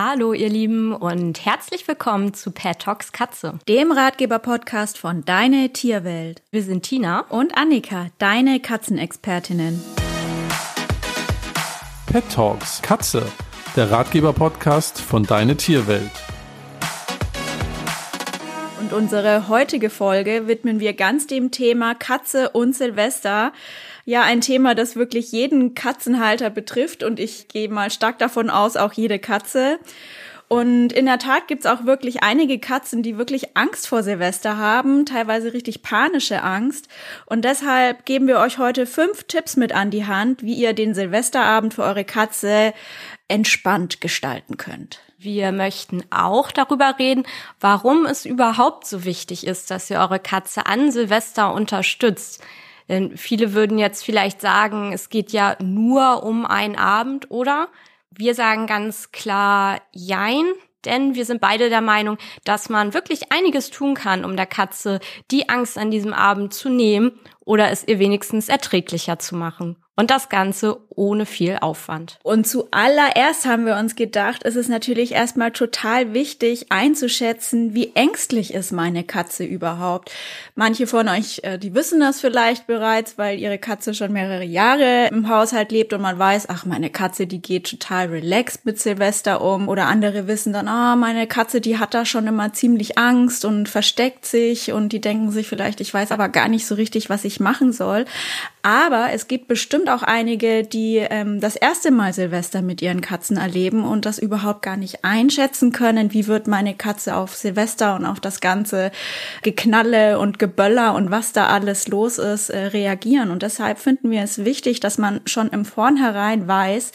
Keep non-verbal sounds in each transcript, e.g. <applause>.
Hallo ihr Lieben und herzlich willkommen zu Pet Talks Katze, dem Ratgeber-Podcast von Deine Tierwelt. Wir sind Tina und Annika, deine Katzenexpertinnen. Pet Talks Katze, der Ratgeber-Podcast von Deine Tierwelt. Und unsere heutige Folge widmen wir ganz dem Thema Katze und Silvester ja ein Thema, das wirklich jeden Katzenhalter betrifft und ich gehe mal stark davon aus, auch jede Katze. Und in der Tat gibt's auch wirklich einige Katzen, die wirklich Angst vor Silvester haben, teilweise richtig panische Angst. Und deshalb geben wir euch heute fünf Tipps mit an die Hand, wie ihr den Silvesterabend für eure Katze entspannt gestalten könnt. Wir möchten auch darüber reden, warum es überhaupt so wichtig ist, dass ihr eure Katze an Silvester unterstützt. Denn viele würden jetzt vielleicht sagen, es geht ja nur um einen Abend, oder? Wir sagen ganz klar Jein, denn wir sind beide der Meinung, dass man wirklich einiges tun kann, um der Katze die Angst an diesem Abend zu nehmen oder es ihr wenigstens erträglicher zu machen. Und das Ganze ohne viel Aufwand. Und zuallererst haben wir uns gedacht, es ist natürlich erstmal total wichtig einzuschätzen, wie ängstlich ist meine Katze überhaupt. Manche von euch, äh, die wissen das vielleicht bereits, weil ihre Katze schon mehrere Jahre im Haushalt lebt und man weiß, ach, meine Katze, die geht total relaxed mit Silvester um. Oder andere wissen dann, ah, meine Katze, die hat da schon immer ziemlich Angst und versteckt sich und die denken sich vielleicht, ich weiß aber gar nicht so richtig, was ich machen soll. Aber es gibt bestimmt auch einige, die ähm, das erste Mal Silvester mit ihren Katzen erleben und das überhaupt gar nicht einschätzen können. Wie wird meine Katze auf Silvester und auf das ganze Geknalle und Geböller und was da alles los ist, äh, reagieren? Und deshalb finden wir es wichtig, dass man schon im Vornherein weiß,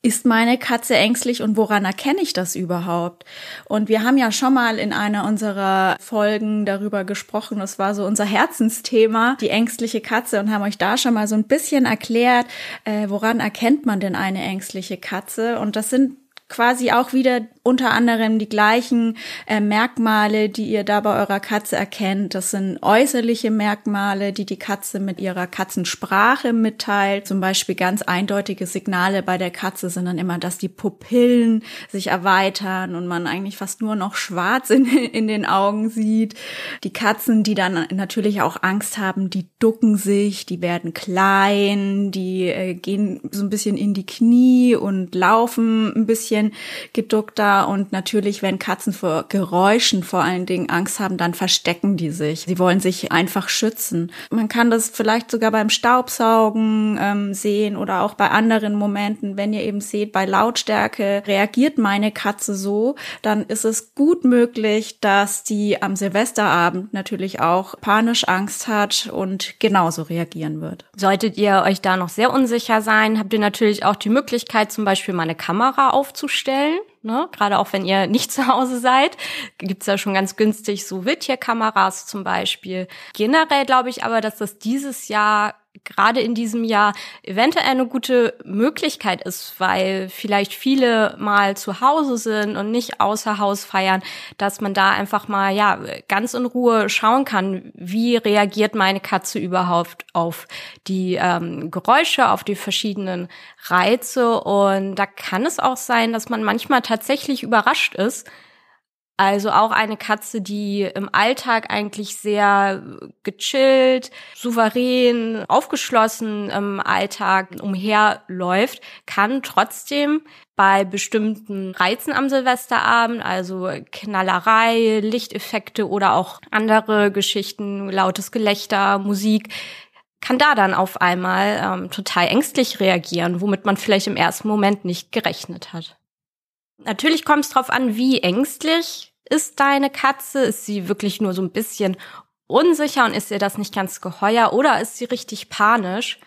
ist meine Katze ängstlich und woran erkenne ich das überhaupt? Und wir haben ja schon mal in einer unserer Folgen darüber gesprochen, das war so unser Herzensthema, die ängstliche Katze und haben euch da schon mal so ein bisschen erklärt, äh, woran erkennt man denn eine ängstliche Katze? Und das sind quasi auch wieder unter anderem die gleichen äh, Merkmale, die ihr da bei eurer Katze erkennt. Das sind äußerliche Merkmale, die die Katze mit ihrer Katzensprache mitteilt. Zum Beispiel ganz eindeutige Signale bei der Katze sind dann immer, dass die Pupillen sich erweitern und man eigentlich fast nur noch schwarz in, <laughs> in den Augen sieht. Die Katzen, die dann natürlich auch Angst haben, die ducken sich, die werden klein, die äh, gehen so ein bisschen in die Knie und laufen ein bisschen geduckter und natürlich, wenn Katzen vor Geräuschen vor allen Dingen Angst haben, dann verstecken die sich. Sie wollen sich einfach schützen. Man kann das vielleicht sogar beim Staubsaugen ähm, sehen oder auch bei anderen Momenten, wenn ihr eben seht, bei Lautstärke reagiert meine Katze so, dann ist es gut möglich, dass die am Silvesterabend natürlich auch panisch Angst hat und genauso reagieren wird. Solltet ihr euch da noch sehr unsicher sein, habt ihr natürlich auch die Möglichkeit, zum Beispiel mal eine Kamera aufzustellen ne? Gerade auch wenn ihr nicht zu Hause seid, gibt's da schon ganz günstig so Wildtierkameras zum Beispiel. Generell glaube ich aber, dass das dieses Jahr gerade in diesem Jahr eventuell eine gute Möglichkeit ist, weil vielleicht viele mal zu Hause sind und nicht außer Haus feiern, dass man da einfach mal ja ganz in Ruhe schauen kann, wie reagiert meine Katze überhaupt auf die ähm, Geräusche, auf die verschiedenen Reize. Und da kann es auch sein, dass man manchmal tatsächlich überrascht ist, also auch eine Katze, die im Alltag eigentlich sehr gechillt, souverän, aufgeschlossen im Alltag umherläuft, kann trotzdem bei bestimmten Reizen am Silvesterabend, also Knallerei, Lichteffekte oder auch andere Geschichten, lautes Gelächter, Musik, kann da dann auf einmal ähm, total ängstlich reagieren, womit man vielleicht im ersten Moment nicht gerechnet hat. Natürlich kommt es darauf an, wie ängstlich ist deine Katze. Ist sie wirklich nur so ein bisschen unsicher und ist ihr das nicht ganz geheuer oder ist sie richtig panisch?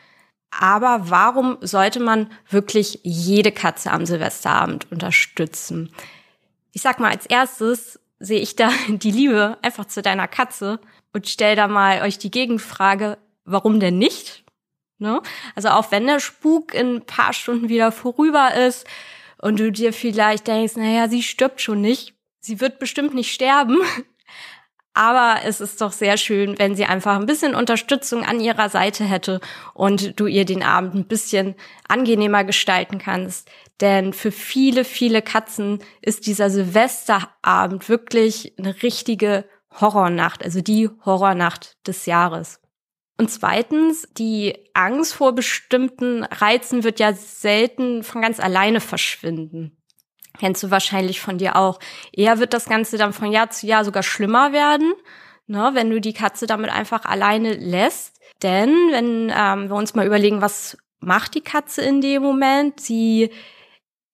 Aber warum sollte man wirklich jede Katze am Silvesterabend unterstützen? Ich sag mal, als erstes sehe ich da <laughs> die Liebe einfach zu deiner Katze und stell da mal euch die Gegenfrage, warum denn nicht? Ne? Also auch wenn der Spuk in ein paar Stunden wieder vorüber ist, und du dir vielleicht denkst, naja, sie stirbt schon nicht, sie wird bestimmt nicht sterben, Aber es ist doch sehr schön, wenn sie einfach ein bisschen Unterstützung an ihrer Seite hätte und du ihr den Abend ein bisschen angenehmer gestalten kannst. Denn für viele, viele Katzen ist dieser Silvesterabend wirklich eine richtige Horrornacht, also die Horrornacht des Jahres. Und zweitens, die Angst vor bestimmten Reizen wird ja selten von ganz alleine verschwinden. Kennst du wahrscheinlich von dir auch. Eher wird das Ganze dann von Jahr zu Jahr sogar schlimmer werden, ne, wenn du die Katze damit einfach alleine lässt. Denn wenn ähm, wir uns mal überlegen, was macht die Katze in dem Moment? Sie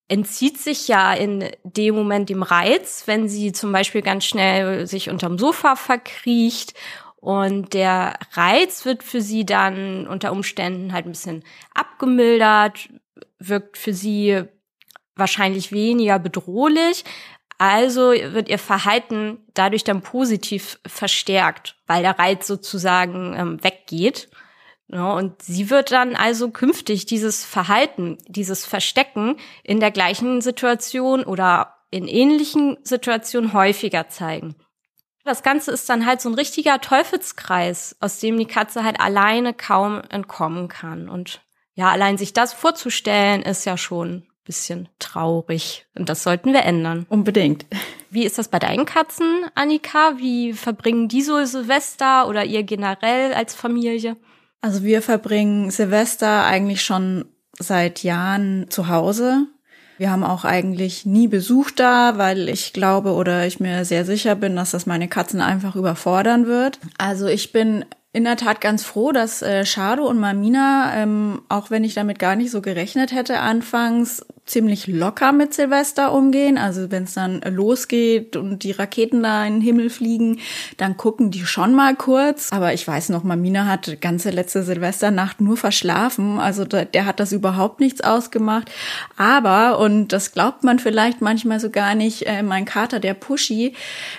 entzieht sich ja in dem Moment dem Reiz, wenn sie zum Beispiel ganz schnell sich unterm Sofa verkriecht und der Reiz wird für sie dann unter Umständen halt ein bisschen abgemildert, wirkt für sie wahrscheinlich weniger bedrohlich. Also wird ihr Verhalten dadurch dann positiv verstärkt, weil der Reiz sozusagen ähm, weggeht. Ja, und sie wird dann also künftig dieses Verhalten, dieses Verstecken in der gleichen Situation oder in ähnlichen Situationen häufiger zeigen. Das Ganze ist dann halt so ein richtiger Teufelskreis, aus dem die Katze halt alleine kaum entkommen kann. Und ja, allein sich das vorzustellen, ist ja schon bisschen traurig. Und das sollten wir ändern. Unbedingt. Wie ist das bei deinen Katzen, Annika? Wie verbringen die so Silvester oder ihr generell als Familie? Also wir verbringen Silvester eigentlich schon seit Jahren zu Hause. Wir haben auch eigentlich nie Besuch da, weil ich glaube oder ich mir sehr sicher bin, dass das meine Katzen einfach überfordern wird. Also ich bin in der Tat ganz froh, dass äh, Shado und Mamina, ähm, auch wenn ich damit gar nicht so gerechnet hätte anfangs, ziemlich locker mit Silvester umgehen. Also wenn es dann losgeht und die Raketen da in den Himmel fliegen, dann gucken die schon mal kurz. Aber ich weiß noch, Mamina hat ganze letzte Silvesternacht nur verschlafen. Also der, der hat das überhaupt nichts ausgemacht. Aber, und das glaubt man vielleicht manchmal so gar nicht, äh, mein Kater, der Pushy,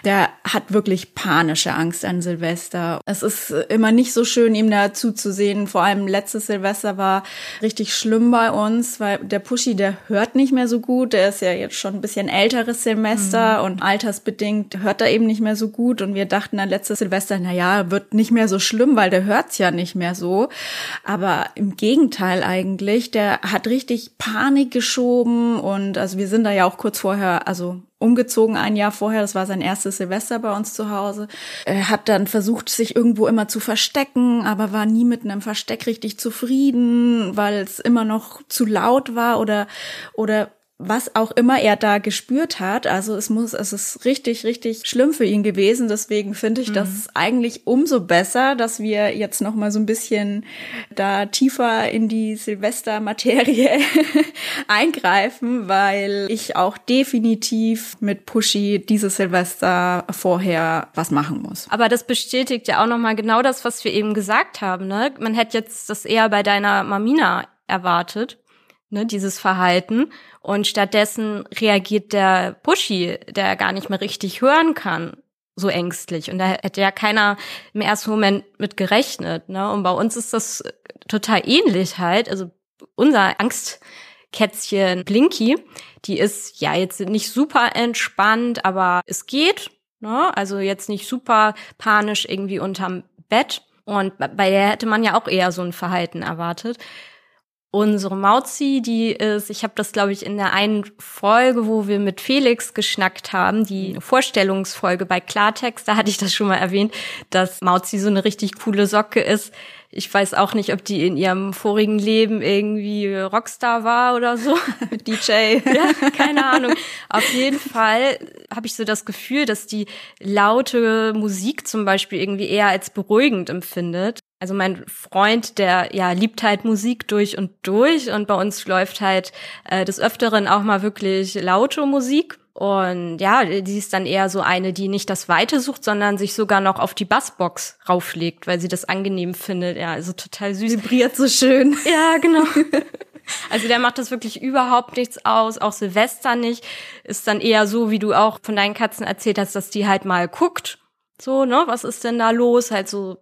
der hat wirklich panische Angst an Silvester. Es ist immer nicht so schön, ihm da zuzusehen. Vor allem letztes Silvester war richtig schlimm bei uns, weil der Pushy, der hört hört nicht mehr so gut. Der ist ja jetzt schon ein bisschen älteres Semester mhm. und altersbedingt hört er eben nicht mehr so gut. Und wir dachten dann letztes Silvester, na ja, wird nicht mehr so schlimm, weil der hört's ja nicht mehr so. Aber im Gegenteil eigentlich, der hat richtig Panik geschoben und also wir sind da ja auch kurz vorher, also umgezogen ein Jahr vorher. Das war sein erstes Silvester bei uns zu Hause. Er hat dann versucht, sich irgendwo immer zu verstecken, aber war nie mit einem Versteck richtig zufrieden, weil es immer noch zu laut war oder, oder was auch immer er da gespürt hat. Also es muss, es ist richtig, richtig schlimm für ihn gewesen. Deswegen finde ich mhm. das eigentlich umso besser, dass wir jetzt noch mal so ein bisschen da tiefer in die Silvestermaterie <laughs> eingreifen, weil ich auch definitiv mit Pushy dieses Silvester vorher was machen muss. Aber das bestätigt ja auch noch mal genau das, was wir eben gesagt haben. Ne? Man hätte jetzt das eher bei deiner Mamina erwartet ne, dieses Verhalten. Und stattdessen reagiert der Pushy, der gar nicht mehr richtig hören kann, so ängstlich. Und da hätte ja keiner im ersten Moment mit gerechnet. Ne? Und bei uns ist das total ähnlich halt. Also unser Angstkätzchen Blinky, die ist ja jetzt nicht super entspannt, aber es geht. Ne? Also jetzt nicht super panisch irgendwie unterm Bett. Und bei der hätte man ja auch eher so ein Verhalten erwartet. Unsere Mauzi, die ist, ich habe das glaube ich in der einen Folge, wo wir mit Felix geschnackt haben, die Vorstellungsfolge bei Klartext, da hatte ich das schon mal erwähnt, dass Mauzi so eine richtig coole Socke ist. Ich weiß auch nicht, ob die in ihrem vorigen Leben irgendwie Rockstar war oder so. <laughs> DJ. Ja, keine Ahnung. Auf jeden Fall habe ich so das Gefühl, dass die laute Musik zum Beispiel irgendwie eher als beruhigend empfindet. Also mein Freund, der ja liebt halt Musik durch und durch und bei uns läuft halt äh, des Öfteren auch mal wirklich laute Musik. Und ja, die ist dann eher so eine, die nicht das Weite sucht, sondern sich sogar noch auf die Bassbox rauflegt, weil sie das angenehm findet. Ja, also total süß. Vibriert so schön. <laughs> Ja, genau. Also der macht das wirklich überhaupt nichts aus, auch Silvester nicht. Ist dann eher so, wie du auch von deinen Katzen erzählt hast, dass die halt mal guckt. So, ne, was ist denn da los? Halt so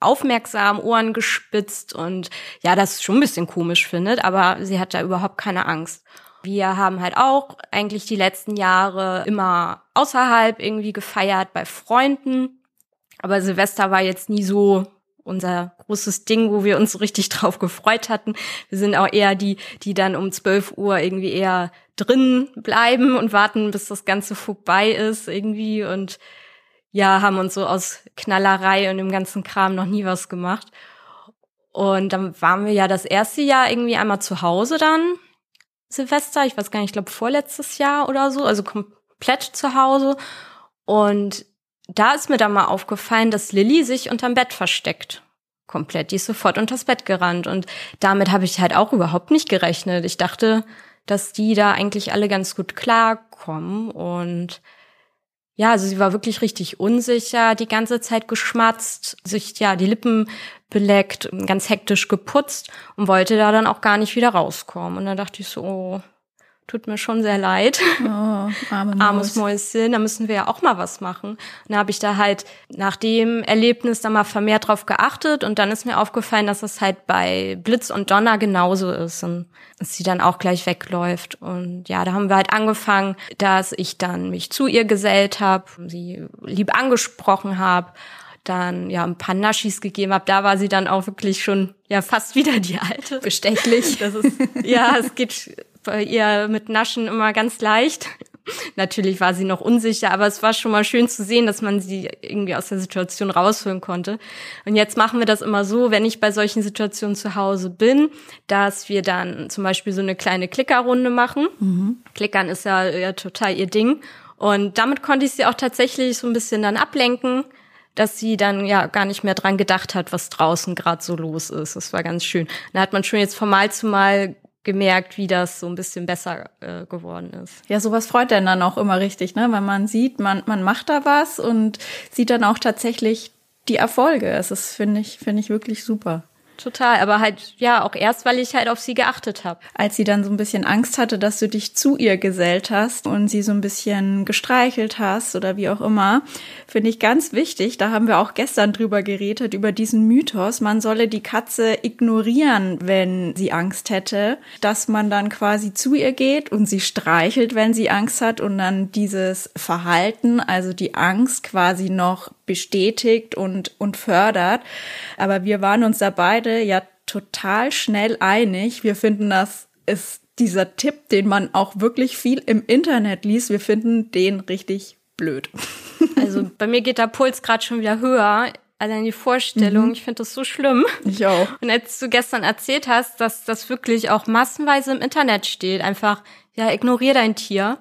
aufmerksam, Ohren gespitzt und ja, das schon ein bisschen komisch findet, aber sie hat da überhaupt keine Angst. Wir haben halt auch eigentlich die letzten Jahre immer außerhalb irgendwie gefeiert bei Freunden. Aber Silvester war jetzt nie so unser großes Ding, wo wir uns so <laughs> richtig drauf gefreut hatten. Wir sind auch eher die, die dann um 12 Uhr irgendwie eher drin bleiben und warten, bis das Ganze vorbei ist irgendwie und ja, haben uns so aus Knallerei und dem ganzen Kram noch nie was gemacht. Und dann waren wir ja das erste Jahr irgendwie einmal zu Hause dann, Silvester, ich weiß gar nicht, ich glaube vorletztes Jahr oder so, also komplett zu Hause. Und da ist mir dann mal aufgefallen, dass Lilly sich unterm Bett versteckt. Komplett. Die ist sofort unters Bett gerannt. Und damit habe ich halt auch überhaupt nicht gerechnet. Ich dachte, dass die da eigentlich alle ganz gut klarkommen. Und ja, also sie war wirklich richtig unsicher, die ganze Zeit geschmatzt, sich ja die Lippen beleckt, ganz hektisch geputzt und wollte da dann auch gar nicht wieder rauskommen. Und dann dachte ich so, oh, tut mir schon sehr leid. Oh, arme <laughs> Armes Mäuschen, da müssen wir ja auch mal was machen. Und da habe ich da halt nach dem Erlebnis da mal vermehrt drauf geachtet und dann ist mir aufgefallen, dass das halt bei Blitz und Donner genauso ist und dass sie dann auch gleich wegläuft. Und ja, da haben wir halt angefangen, dass ich dann mich zu ihr gesellt habe, sie lieb angesprochen habe dann ja ein paar Naschis gegeben habe, da war sie dann auch wirklich schon ja fast wieder die alte. <laughs> Bestechlich. Das ist ja, <laughs> es geht bei ihr mit Naschen immer ganz leicht. <laughs> Natürlich war sie noch unsicher, aber es war schon mal schön zu sehen, dass man sie irgendwie aus der Situation rausholen konnte. Und jetzt machen wir das immer so, wenn ich bei solchen Situationen zu Hause bin, dass wir dann zum Beispiel so eine kleine Klickerrunde machen. Mhm. Klickern ist ja, ja total ihr Ding. Und damit konnte ich sie auch tatsächlich so ein bisschen dann ablenken, dass sie dann ja gar nicht mehr dran gedacht hat, was draußen gerade so los ist. Das war ganz schön. Da hat man schon jetzt von Mal zu Mal gemerkt, wie das so ein bisschen besser äh, geworden ist. Ja, sowas freut dann dann auch immer richtig, ne? Wenn man sieht, man, man macht da was und sieht dann auch tatsächlich die Erfolge. Das ist, finde ich, finde ich wirklich super. Total, aber halt ja auch erst, weil ich halt auf sie geachtet habe. Als sie dann so ein bisschen Angst hatte, dass du dich zu ihr gesellt hast und sie so ein bisschen gestreichelt hast oder wie auch immer, finde ich ganz wichtig. Da haben wir auch gestern drüber geredet über diesen Mythos, man solle die Katze ignorieren, wenn sie Angst hätte, dass man dann quasi zu ihr geht und sie streichelt, wenn sie Angst hat und dann dieses Verhalten, also die Angst quasi noch bestätigt und und fördert. Aber wir waren uns da beide ja total schnell einig. Wir finden, das ist dieser Tipp, den man auch wirklich viel im Internet liest. Wir finden den richtig blöd. <laughs> Also bei mir geht der Puls gerade schon wieder höher. Allein die Vorstellung, mhm. ich finde das so schlimm. Ich auch. Und als du gestern erzählt hast, dass das wirklich auch massenweise im Internet steht, einfach, ja, ignorier dein Tier.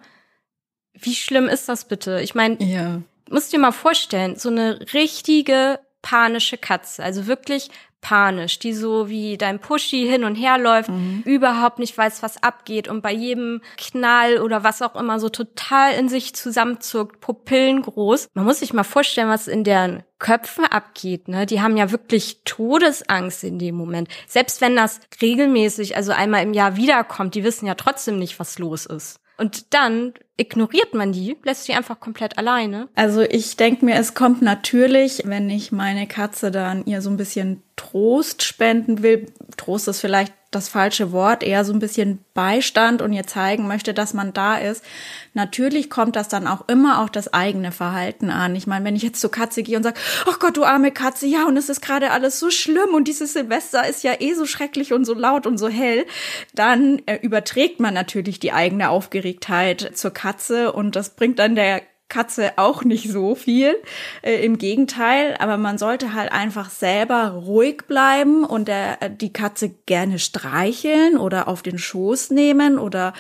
Wie schlimm ist das bitte? Ich meine, ja. Musst dir mal vorstellen, so eine richtige panische Katze, also wirklich panisch, die so wie dein Pushy hin und her läuft, mhm. überhaupt nicht weiß, was abgeht und bei jedem Knall oder was auch immer so total in sich zusammenzuckt, Pupillen groß. Man muss sich mal vorstellen, was in deren Köpfen abgeht, ne? Die haben ja wirklich Todesangst in dem Moment. Selbst wenn das regelmäßig, also einmal im Jahr wiederkommt, die wissen ja trotzdem nicht, was los ist. Und dann ignoriert man die, lässt sie einfach komplett alleine. Also ich denke mir, es kommt natürlich, wenn ich meine Katze dann ihr so ein bisschen Trost spenden will. Trost ist vielleicht das falsche Wort, eher so ein bisschen Beistand und ihr zeigen möchte, dass man da ist. Natürlich kommt das dann auch immer auch das eigene Verhalten an. Ich meine, wenn ich jetzt zur Katze gehe und sage, ach oh Gott, du arme Katze, ja, und es ist gerade alles so schlimm und dieses Silvester ist ja eh so schrecklich und so laut und so hell, dann äh, überträgt man natürlich die eigene Aufgeregtheit zur Katze und das bringt dann der Katze auch nicht so viel. Äh, Im Gegenteil, aber man sollte halt einfach selber ruhig bleiben und der, äh, die Katze gerne streicheln oder auf den Schoß nehmen oder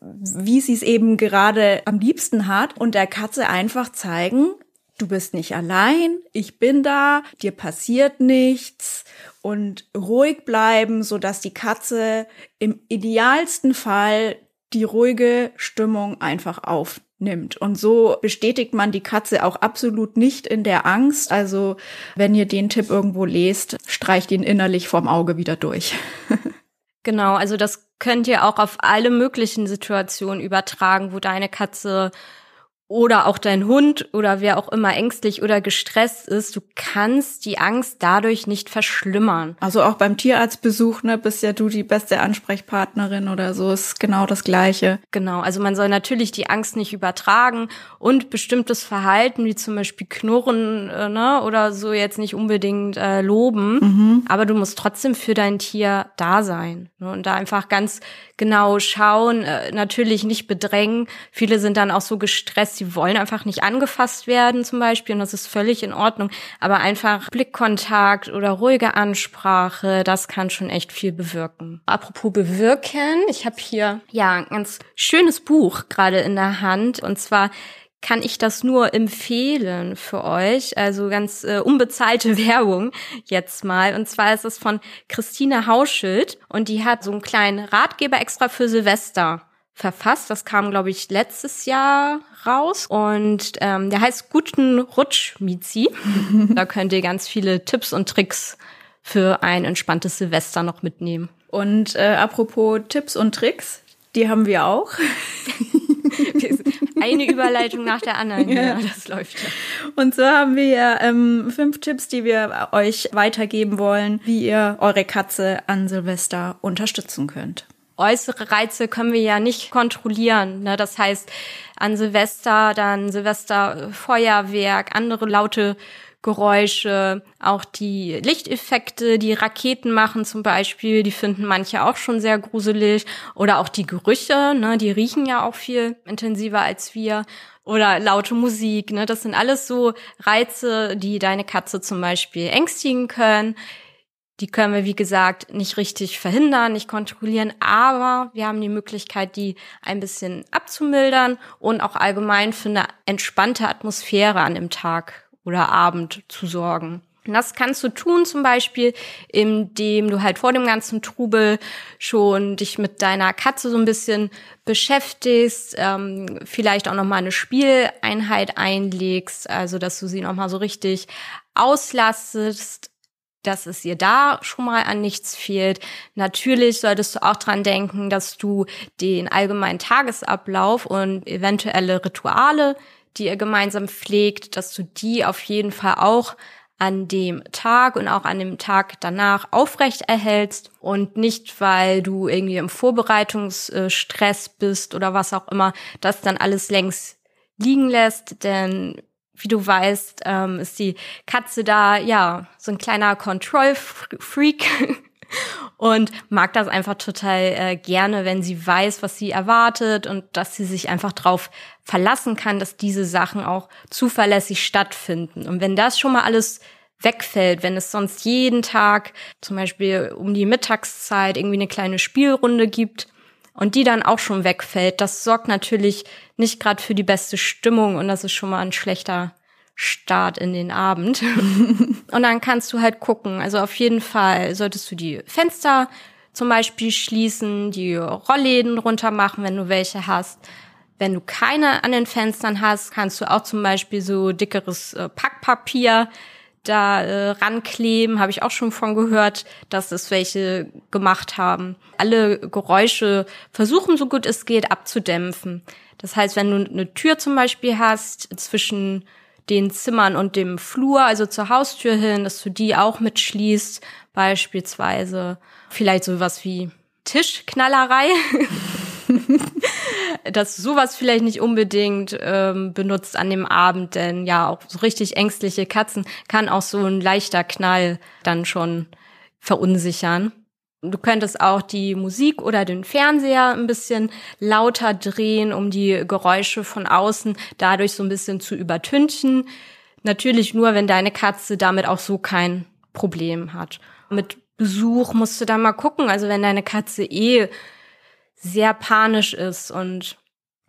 wie sie es eben gerade am liebsten hat und der Katze einfach zeigen, du bist nicht allein, ich bin da, dir passiert nichts und ruhig bleiben, so dass die Katze im idealsten Fall die ruhige Stimmung einfach aufnimmt nimmt. Und so bestätigt man die Katze auch absolut nicht in der Angst. Also wenn ihr den Tipp irgendwo lest, streicht ihn innerlich vorm Auge wieder durch. <laughs> genau, also das könnt ihr auch auf alle möglichen Situationen übertragen, wo deine Katze oder auch dein Hund oder wer auch immer ängstlich oder gestresst ist, du kannst die Angst dadurch nicht verschlimmern. Also auch beim Tierarztbesuch, ne, bist ja du die beste Ansprechpartnerin oder so, ist genau das Gleiche. Genau, also man soll natürlich die Angst nicht übertragen und bestimmtes Verhalten, wie zum Beispiel Knurren äh, ne, oder so, jetzt nicht unbedingt äh, loben, mhm. aber du musst trotzdem für dein Tier da sein ne, und da einfach ganz genau schauen, äh, natürlich nicht bedrängen. Viele sind dann auch so gestresst, sie wollen einfach nicht angefasst werden zum Beispiel und das ist völlig in Ordnung. Aber einfach Blickkontakt oder ruhige Ansprache, das kann schon echt viel bewirken. Apropos bewirken, ich habe hier ja ein ganz schönes Buch gerade in der Hand und zwar kann ich das nur empfehlen für euch. Also ganz äh, unbezahlte <laughs> Werbung jetzt mal. Und zwar ist es von Christine Hauschild und die hat so einen kleinen Ratgeber extra für Silvester verfasst. Das kam, glaube ich, letztes Jahr raus. Und ähm, der heißt Guten Rutsch, Mizi. <laughs> da könnt ihr ganz viele Tipps und Tricks für ein entspanntes Silvester noch mitnehmen. Und äh, apropos Tipps und Tricks, die haben wir auch. <laughs> Eine Überleitung nach der anderen. Ja, ja das läuft ja. Und so haben wir ähm, fünf Tipps, die wir euch weitergeben wollen, wie ihr eure Katze an Silvester unterstützen könnt äußere Reize können wir ja nicht kontrollieren. Ne? Das heißt, an Silvester dann Silvester Feuerwerk, andere laute Geräusche, auch die Lichteffekte, die Raketen machen zum Beispiel, die finden manche auch schon sehr gruselig. Oder auch die Gerüche, ne, die riechen ja auch viel intensiver als wir. Oder laute Musik, ne, das sind alles so Reize, die deine Katze zum Beispiel ängstigen können. Die können wir, wie gesagt, nicht richtig verhindern, nicht kontrollieren, aber wir haben die Möglichkeit, die ein bisschen abzumildern und auch allgemein für eine entspannte Atmosphäre an dem Tag oder Abend zu sorgen. Und das kannst du tun zum Beispiel, indem du halt vor dem ganzen Trubel schon dich mit deiner Katze so ein bisschen beschäftigst, ähm, vielleicht auch nochmal eine Spieleinheit einlegst, also dass du sie nochmal so richtig auslastest, dass es ihr da schon mal an nichts fehlt. Natürlich solltest du auch dran denken, dass du den allgemeinen Tagesablauf und eventuelle Rituale die ihr gemeinsam pflegt, dass du die auf jeden Fall auch an dem Tag und auch an dem Tag danach aufrecht erhältst und nicht, weil du irgendwie im Vorbereitungsstress bist oder was auch immer, das dann alles längs liegen lässt, denn wie du weißt, ähm, ist die Katze da ja so ein kleiner Control-Freak <laughs> und mag das einfach total äh, gerne, wenn sie weiß, was sie erwartet und dass sie sich einfach drauf verlassen kann, dass diese Sachen auch zuverlässig stattfinden. Und wenn das schon mal alles wegfällt, wenn es sonst jeden Tag zum Beispiel um die Mittagszeit irgendwie eine kleine Spielrunde gibt und die dann auch schon wegfällt, das sorgt natürlich nicht gerade für die beste Stimmung und das ist schon mal ein schlechter Start in den Abend. <laughs> und dann kannst du halt gucken. Also auf jeden Fall solltest du die Fenster zum Beispiel schließen, die Rollläden runter machen, wenn du welche hast. Wenn du keine an den Fenstern hast, kannst du auch zum Beispiel so dickeres äh, Packpapier da äh, rankleben. Habe ich auch schon von gehört, dass es welche gemacht haben. Alle Geräusche versuchen, so gut es geht, abzudämpfen. Das heißt, wenn du eine Tür zum Beispiel hast zwischen den Zimmern und dem Flur, also zur Haustür hin, dass du die auch mitschließt, beispielsweise vielleicht sowas wie Tischknallerei. <laughs> <laughs> dass sowas vielleicht nicht unbedingt ähm, benutzt an dem Abend, denn ja, auch so richtig ängstliche Katzen kann auch so ein leichter Knall dann schon verunsichern. Du könntest auch die Musik oder den Fernseher ein bisschen lauter drehen, um die Geräusche von außen dadurch so ein bisschen zu übertünchen. Natürlich nur, wenn deine Katze damit auch so kein Problem hat. Mit Besuch musst du da mal gucken. Also wenn deine Katze eh sehr panisch ist und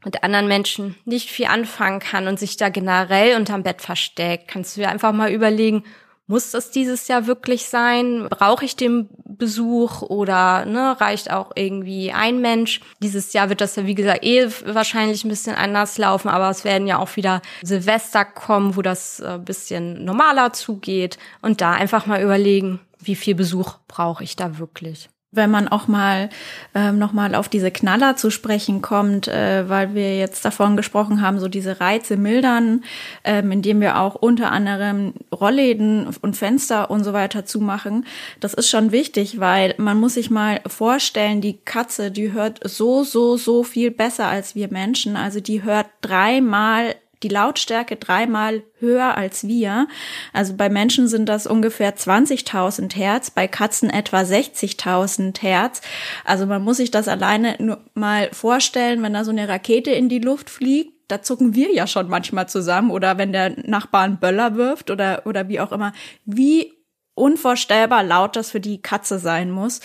mit anderen Menschen nicht viel anfangen kann und sich da generell unterm Bett versteckt, kannst du dir einfach mal überlegen, muss das dieses Jahr wirklich sein? Brauche ich den Besuch oder ne, reicht auch irgendwie ein Mensch? Dieses Jahr wird das ja, wie gesagt, eh wahrscheinlich ein bisschen anders laufen, aber es werden ja auch wieder Silvester kommen, wo das ein äh, bisschen normaler zugeht und da einfach mal überlegen, wie viel Besuch brauche ich da wirklich? Wenn man auch mal ähm, noch mal auf diese Knaller zu sprechen kommt, äh, weil wir jetzt davon gesprochen haben, so diese Reize mildern, ähm, indem wir auch unter anderem Rollläden und Fenster und so weiter zumachen. Das ist schon wichtig, weil man muss sich mal vorstellen, die Katze, die hört so so so viel besser als wir Menschen. Also die hört dreimal die Lautstärke dreimal höher als wir. Also bei Menschen sind das ungefähr 20.000 Hertz, bei Katzen etwa 60.000 Hertz. Also man muss sich das alleine nur mal vorstellen, wenn da so eine Rakete in die Luft fliegt, da zucken wir ja schon manchmal zusammen oder wenn der Nachbar einen Böller wirft oder, oder wie auch immer, wie unvorstellbar laut das für die Katze sein muss.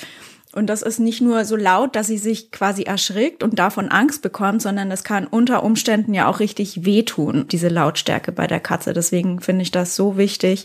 Und das ist nicht nur so laut, dass sie sich quasi erschrickt und davon Angst bekommt, sondern das kann unter Umständen ja auch richtig wehtun, diese Lautstärke bei der Katze. Deswegen finde ich das so wichtig,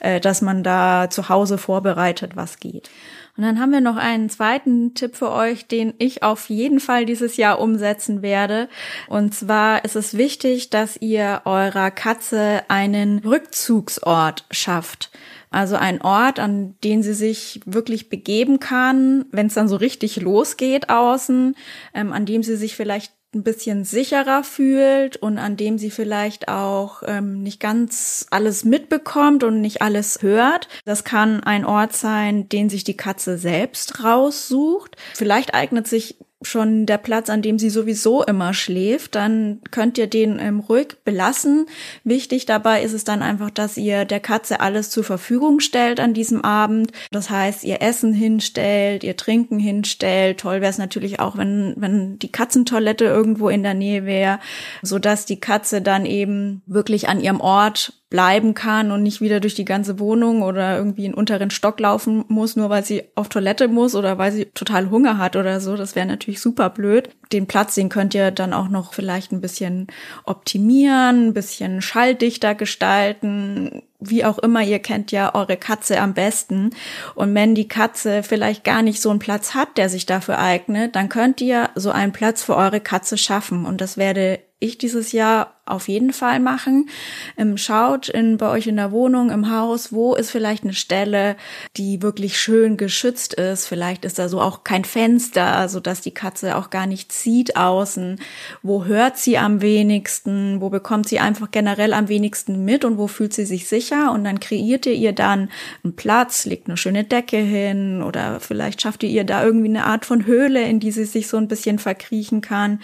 äh, dass man da zu Hause vorbereitet, was geht. Und dann haben wir noch einen zweiten Tipp für euch, den ich auf jeden Fall dieses Jahr umsetzen werde. Und zwar ist es wichtig, dass ihr eurer Katze einen Rückzugsort schafft. Also ein Ort, an den sie sich wirklich begeben kann, wenn es dann so richtig losgeht außen, ähm, an dem sie sich vielleicht ein bisschen sicherer fühlt und an dem sie vielleicht auch ähm, nicht ganz alles mitbekommt und nicht alles hört. Das kann ein Ort sein, den sich die Katze selbst raussucht. Vielleicht eignet sich schon der Platz, an dem sie sowieso immer schläft, dann könnt ihr den ähm, ruhig belassen. Wichtig dabei ist es dann einfach, dass ihr der Katze alles zur Verfügung stellt an diesem Abend. Das heißt, ihr Essen hinstellt, ihr Trinken hinstellt. Toll wäre es natürlich auch, wenn, wenn die Katzentoilette irgendwo in der Nähe wäre, so dass die Katze dann eben wirklich an ihrem Ort bleiben kann und nicht wieder durch die ganze Wohnung oder irgendwie in unteren Stock laufen muss, nur weil sie auf Toilette muss oder weil sie total Hunger hat oder so. Das wäre natürlich super blöd. Den Platz, den könnt ihr dann auch noch vielleicht ein bisschen optimieren, ein bisschen schalldichter gestalten, wie auch immer, ihr kennt ja eure Katze am besten. Und wenn die Katze vielleicht gar nicht so einen Platz hat, der sich dafür eignet, dann könnt ihr so einen Platz für eure Katze schaffen. Und das werde ich dieses Jahr auf jeden Fall machen. Ähm, schaut in, bei euch in der Wohnung, im Haus, wo ist vielleicht eine Stelle, die wirklich schön geschützt ist. Vielleicht ist da so auch kein Fenster, so dass die Katze auch gar nicht sieht außen. Wo hört sie am wenigsten? Wo bekommt sie einfach generell am wenigsten mit und wo fühlt sie sich sicher? Und dann kreiert ihr ihr dann einen Platz, legt eine schöne Decke hin oder vielleicht schafft ihr ihr da irgendwie eine Art von Höhle, in die sie sich so ein bisschen verkriechen kann.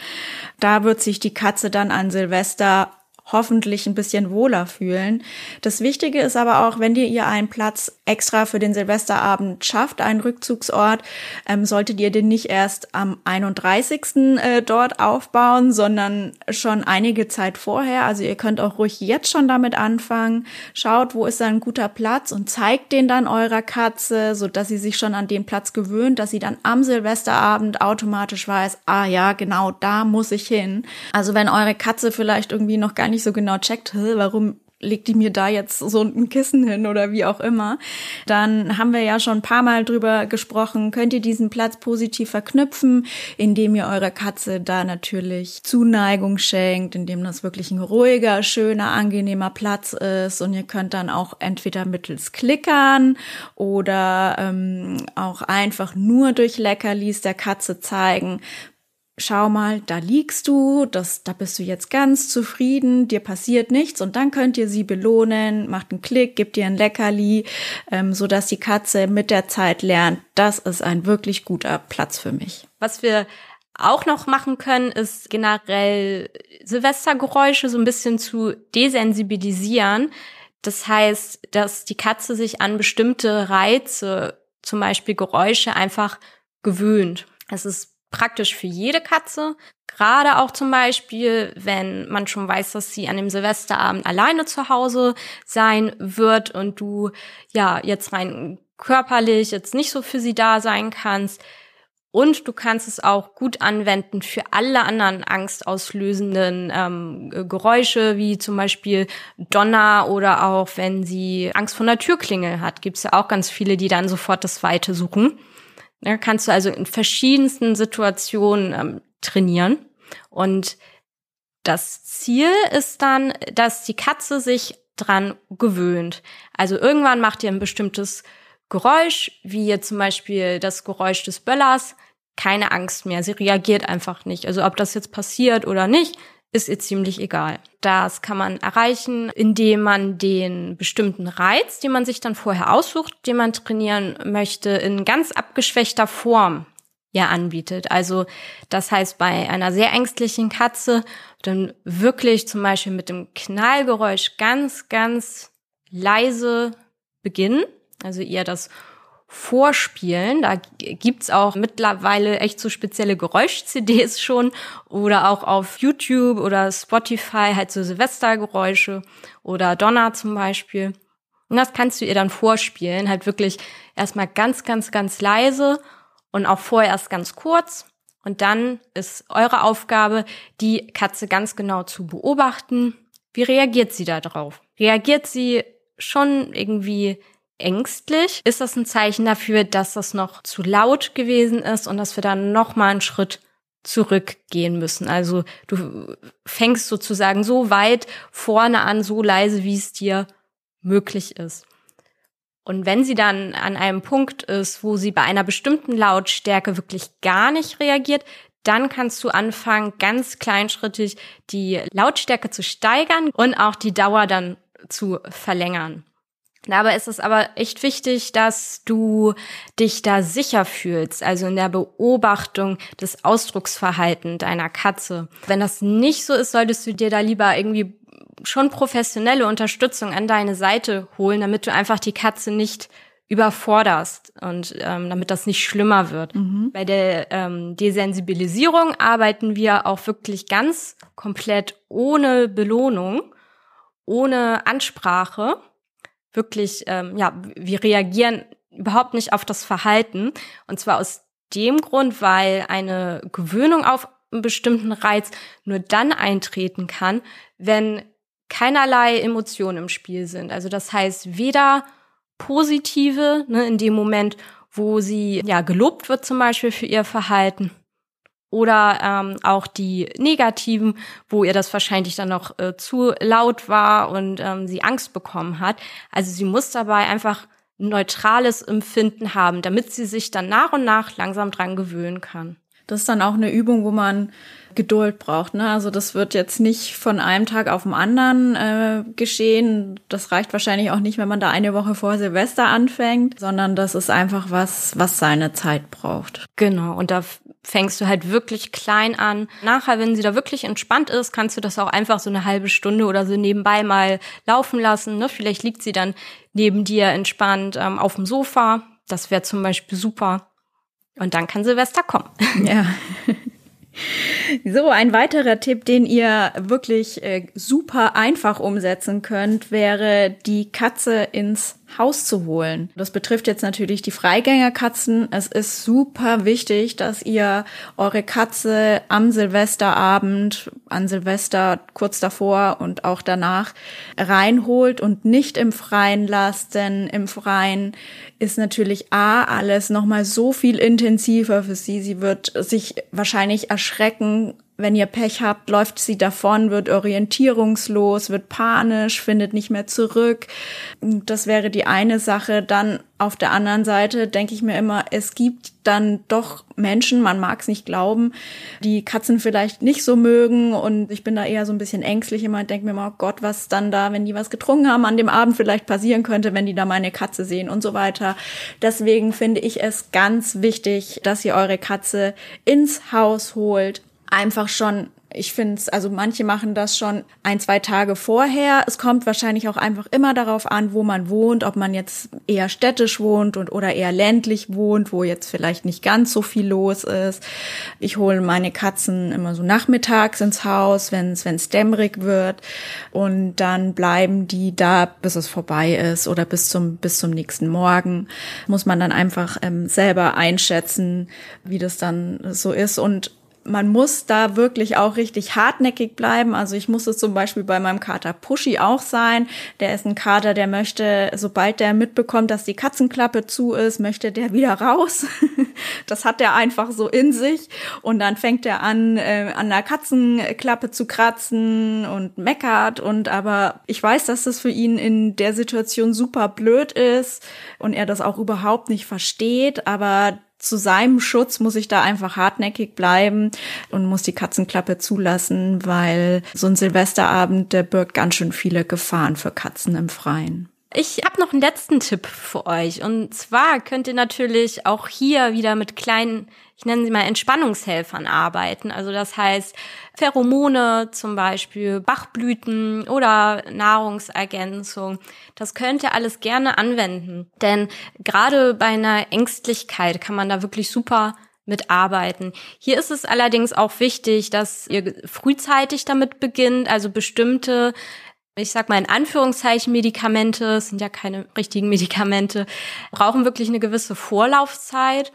Da wird sich die Katze dann an Silvester der hoffentlich ein bisschen wohler fühlen. Das Wichtige ist aber auch, wenn ihr ihr einen Platz extra für den Silvesterabend schafft, einen Rückzugsort, ähm, solltet ihr den nicht erst am 31. Äh, dort aufbauen, sondern schon einige Zeit vorher. Also ihr könnt auch ruhig jetzt schon damit anfangen. Schaut, wo ist da ein guter Platz und zeigt den dann eurer Katze, so dass sie sich schon an den Platz gewöhnt, dass sie dann am Silvesterabend automatisch weiß, ah ja, genau da muss ich hin. Also wenn eure Katze vielleicht irgendwie noch gar nicht so genau checkt, warum legt die mir da jetzt so ein Kissen hin oder wie auch immer, dann haben wir ja schon ein paar Mal drüber gesprochen, könnt ihr diesen Platz positiv verknüpfen, indem ihr eurer Katze da natürlich Zuneigung schenkt, indem das wirklich ein ruhiger, schöner, angenehmer Platz ist und ihr könnt dann auch entweder mittels Klickern oder ähm, auch einfach nur durch Leckerlis der Katze zeigen, schau mal, da liegst du, das, da bist du jetzt ganz zufrieden, dir passiert nichts und dann könnt ihr sie belohnen, macht einen Klick, gebt ihr ein Leckerli, ähm, so dass die Katze mit der Zeit lernt, das ist ein wirklich guter Platz für mich. Was wir auch noch machen können, ist generell Silvestergeräusche so ein bisschen zu desensibilisieren. Das heißt, dass die Katze sich an bestimmte Reize, zum Beispiel Geräusche, einfach gewöhnt. Es ist praktisch für jede Katze. Gerade auch zum Beispiel, wenn man schon weiß, dass sie an dem Silvesterabend alleine zu Hause sein wird und du ja jetzt rein körperlich jetzt nicht so für sie da sein kannst. Und du kannst es auch gut anwenden für alle anderen angstauslösenden ähm, Geräusche, wie zum Beispiel Donner oder auch wenn sie Angst vor der Türklingel hat. Gibt es ja auch ganz viele, die dann sofort das Weite suchen. Ja, kannst du also in verschiedensten Situationen ähm, trainieren. Und das Ziel ist dann, dass die Katze sich dran gewöhnt. Also irgendwann macht ihr ein bestimmtes Geräusch, wie jetzt zum Beispiel das Geräusch des Böllers, keine Angst mehr. Sie reagiert einfach nicht. Also ob das jetzt passiert oder nicht, ist ihr ziemlich egal. Das kann man erreichen, indem man den bestimmten Reiz, den man sich dann vorher aussucht, den man trainieren möchte, in ganz abgeschwächter Form ja anbietet. Also das heißt, bei einer sehr ängstlichen Katze dann wirklich zum Beispiel mit dem Knallgeräusch ganz, ganz leise beginnen. Also ihr das vorspielen. Da gibt's auch mittlerweile echt so spezielle Geräusch-CDs schon oder auch auf YouTube oder Spotify halt so Silvestergeräusche oder Donner zum Beispiel. Und das kannst du ihr dann vorspielen, halt wirklich erstmal ganz, ganz, ganz leise und auch vorerst ganz kurz. Und dann ist eure Aufgabe, die Katze ganz genau zu beobachten. Wie reagiert sie da drauf? Reagiert sie schon irgendwie ängstlich, ist das ein Zeichen dafür, dass das noch zu laut gewesen ist und dass wir dann noch mal einen Schritt zurückgehen müssen. Also du fängst sozusagen so weit vorne an, so leise, wie es dir möglich ist. Und wenn sie dann an einem Punkt ist, wo sie bei einer bestimmten Lautstärke wirklich gar nicht reagiert, dann kannst du anfangen, ganz kleinschrittig die Lautstärke zu steigern und auch die Dauer dann zu verlängern. Dabei ist es aber echt wichtig, dass du dich da sicher fühlst, also in der Beobachtung des Ausdrucksverhalten deiner Katze. Wenn das nicht so ist, solltest du dir da lieber irgendwie schon professionelle Unterstützung an deine Seite holen, damit du einfach die Katze nicht überforderst und ähm, damit das nicht schlimmer wird. Mhm. Bei der ähm, Desensibilisierung arbeiten wir auch wirklich ganz komplett ohne Belohnung, ohne Ansprache wirklich, ähm, ja, wir reagieren überhaupt nicht auf das Verhalten. Und zwar aus dem Grund, weil eine Gewöhnung auf einen bestimmten Reiz nur dann eintreten kann, wenn keinerlei Emotionen im Spiel sind. Also das heißt, weder positive, ne, in dem Moment, wo sie ja gelobt wird zum Beispiel für ihr Verhalten, oder ähm, auch die negativen, wo ihr das wahrscheinlich dann noch äh, zu laut war und ähm, sie Angst bekommen hat. Also sie muss dabei einfach ein neutrales Empfinden haben, damit sie sich dann nach und nach langsam dran gewöhnen kann. Das ist dann auch eine Übung, wo man Geduld braucht. Ne? Also das wird jetzt nicht von einem Tag auf den anderen äh, geschehen. Das reicht wahrscheinlich auch nicht, wenn man da eine Woche vor Silvester anfängt, sondern das ist einfach was, was seine Zeit braucht. Genau. Und da fängst du halt wirklich klein an. Nachher, wenn sie da wirklich entspannt ist, kannst du das auch einfach so eine halbe Stunde oder so nebenbei mal laufen lassen. Ne? Vielleicht liegt sie dann neben dir entspannt ähm, auf dem Sofa. Das wäre zum Beispiel super. Und dann kann Silvester kommen. Ja. <laughs> So, ein weiterer Tipp, den ihr wirklich äh, super einfach umsetzen könnt, wäre die Katze ins Haus zu holen. Das betrifft jetzt natürlich die Freigängerkatzen. Es ist super wichtig, dass ihr eure Katze am Silvesterabend, an Silvester kurz davor und auch danach reinholt und nicht im Freien lasst, denn im Freien ist natürlich A, alles nochmal so viel intensiver für sie. Sie wird sich wahrscheinlich erschrecken, wenn ihr Pech habt, läuft sie davon, wird orientierungslos, wird panisch, findet nicht mehr zurück. Das wäre die eine Sache. Dann auf der anderen Seite denke ich mir immer, es gibt dann doch Menschen, man mag es nicht glauben, die Katzen vielleicht nicht so mögen und ich bin da eher so ein bisschen ängstlich immer denke mir immer, oh Gott, was dann da, wenn die was getrunken haben, an dem Abend vielleicht passieren könnte, wenn die da meine Katze sehen und so weiter. Deswegen finde ich es ganz wichtig, dass ihr eure Katze ins Haus holt, einfach schon ich finde es, also manche machen das schon ein, zwei Tage vorher. Es kommt wahrscheinlich auch einfach immer darauf an, wo man wohnt, ob man jetzt eher städtisch wohnt und oder eher ländlich wohnt, wo jetzt vielleicht nicht ganz so viel los ist. Ich hole meine Katzen immer so nachmittags ins Haus, wenn es dämmerig wird und dann bleiben die da, bis es vorbei ist oder bis zum bis zum nächsten Morgen. Muss man dann einfach ähm, selber einschätzen, wie das dann so ist und man muss da wirklich auch richtig hartnäckig bleiben. Also ich muss es zum Beispiel bei meinem Kater Pushy auch sein. Der ist ein Kater, der möchte, sobald der mitbekommt, dass die Katzenklappe zu ist, möchte der wieder raus. <laughs> das hat er einfach so in sich. Und dann fängt er an, äh, an der Katzenklappe zu kratzen und meckert. Und aber ich weiß, dass das für ihn in der Situation super blöd ist und er das auch überhaupt nicht versteht. Aber zu seinem Schutz muss ich da einfach hartnäckig bleiben und muss die Katzenklappe zulassen, weil so ein Silvesterabend, der birgt ganz schön viele Gefahren für Katzen im Freien. Ich habe noch einen letzten Tipp für euch. Und zwar könnt ihr natürlich auch hier wieder mit kleinen, ich nenne sie mal Entspannungshelfern arbeiten. Also das heißt Pheromone zum Beispiel, Bachblüten oder Nahrungsergänzung. Das könnt ihr alles gerne anwenden. Denn gerade bei einer Ängstlichkeit kann man da wirklich super mitarbeiten. Hier ist es allerdings auch wichtig, dass ihr frühzeitig damit beginnt, also bestimmte ich sag mal in Anführungszeichen Medikamente, sind ja keine richtigen Medikamente, brauchen wirklich eine gewisse Vorlaufzeit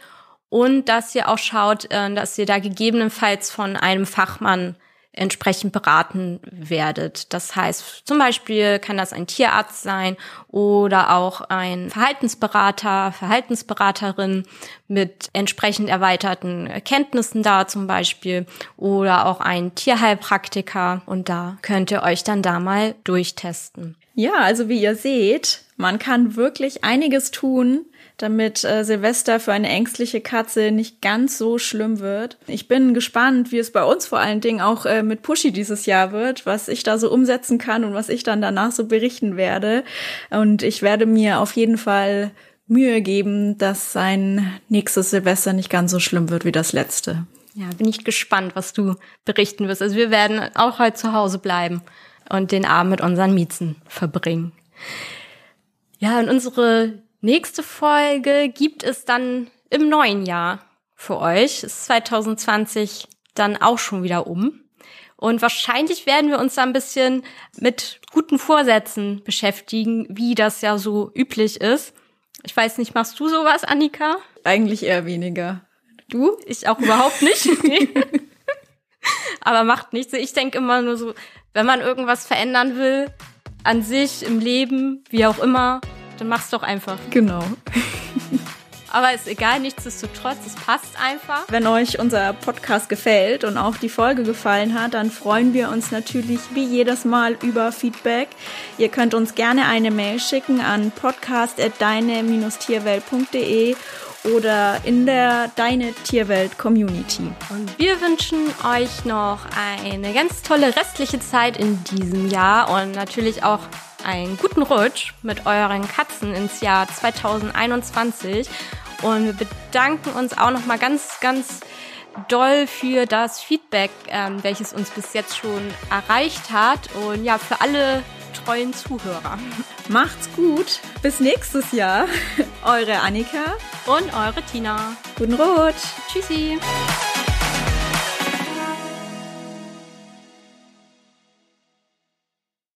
und dass ihr auch schaut, äh, dass ihr da gegebenenfalls von einem Fachmann entsprechend beraten werdet. Das heißt, zum Beispiel kann das ein Tierarzt sein oder auch ein Verhaltensberater, Verhaltensberaterin mit entsprechend erweiterten Kenntnissen da zum Beispiel oder auch ein Tierheilpraktiker und da könnt ihr euch dann da mal durchtesten. Ja, also wie ihr seht, man kann wirklich einiges tun, damit äh, Silvester für eine ängstliche Katze nicht ganz so schlimm wird. Ich bin gespannt, wie es bei uns vor allen Dingen auch äh, mit Pushy dieses Jahr wird, was ich da so umsetzen kann und was ich dann danach so berichten werde. Und ich werde mir auf jeden Fall Mühe geben, dass sein nächstes Silvester nicht ganz so schlimm wird wie das letzte. Ja, bin ich gespannt, was du berichten wirst. Also wir werden auch heute zu Hause bleiben und den Abend mit unseren Miezen verbringen. Ja, und unsere Nächste Folge gibt es dann im neuen Jahr für euch. Ist 2020 dann auch schon wieder um. Und wahrscheinlich werden wir uns da ein bisschen mit guten Vorsätzen beschäftigen, wie das ja so üblich ist. Ich weiß nicht, machst du sowas, Annika? Eigentlich eher weniger. Du? Ich auch überhaupt nicht. <laughs> Aber macht nichts. Ich denke immer nur so, wenn man irgendwas verändern will, an sich, im Leben, wie auch immer, dann mach's doch einfach. Genau. <laughs> Aber ist egal, nichtsdestotrotz, es passt einfach. Wenn euch unser Podcast gefällt und auch die Folge gefallen hat, dann freuen wir uns natürlich wie jedes Mal über Feedback. Ihr könnt uns gerne eine Mail schicken an podcast.deine-tierwelt.de oder in der Deine Tierwelt Community. Und wir wünschen euch noch eine ganz tolle restliche Zeit in diesem Jahr und natürlich auch einen guten Rutsch mit euren Katzen ins Jahr 2021 und wir bedanken uns auch noch mal ganz, ganz doll für das Feedback, ähm, welches uns bis jetzt schon erreicht hat und ja, für alle treuen Zuhörer. Macht's gut. Bis nächstes Jahr. <laughs> Eure Annika und eure Tina. Guten Rutsch. Tschüssi.